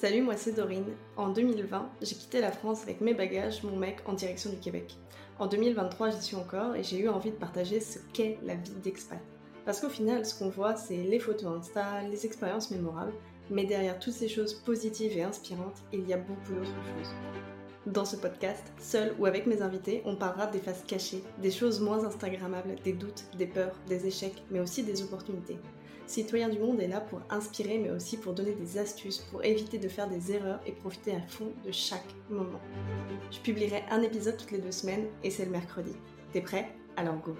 Salut, moi c'est Dorine. En 2020, j'ai quitté la France avec mes bagages, mon mec, en direction du Québec. En 2023, j'y suis encore et j'ai eu envie de partager ce qu'est la vie d'expat. Parce qu'au final, ce qu'on voit, c'est les photos Insta, les expériences mémorables, mais derrière toutes ces choses positives et inspirantes, il y a beaucoup d'autres choses. Dans ce podcast, seul ou avec mes invités, on parlera des faces cachées, des choses moins instagrammables, des doutes, des peurs, des échecs, mais aussi des opportunités. Citoyen du Monde est là pour inspirer, mais aussi pour donner des astuces, pour éviter de faire des erreurs et profiter à fond de chaque moment. Je publierai un épisode toutes les deux semaines et c'est le mercredi. T'es prêt? Alors go